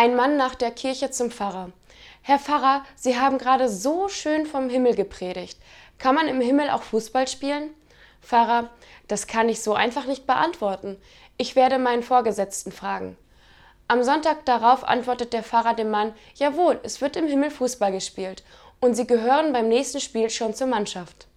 Ein Mann nach der Kirche zum Pfarrer. Herr Pfarrer, Sie haben gerade so schön vom Himmel gepredigt. Kann man im Himmel auch Fußball spielen? Pfarrer, das kann ich so einfach nicht beantworten. Ich werde meinen Vorgesetzten fragen. Am Sonntag darauf antwortet der Pfarrer dem Mann, jawohl, es wird im Himmel Fußball gespielt und Sie gehören beim nächsten Spiel schon zur Mannschaft.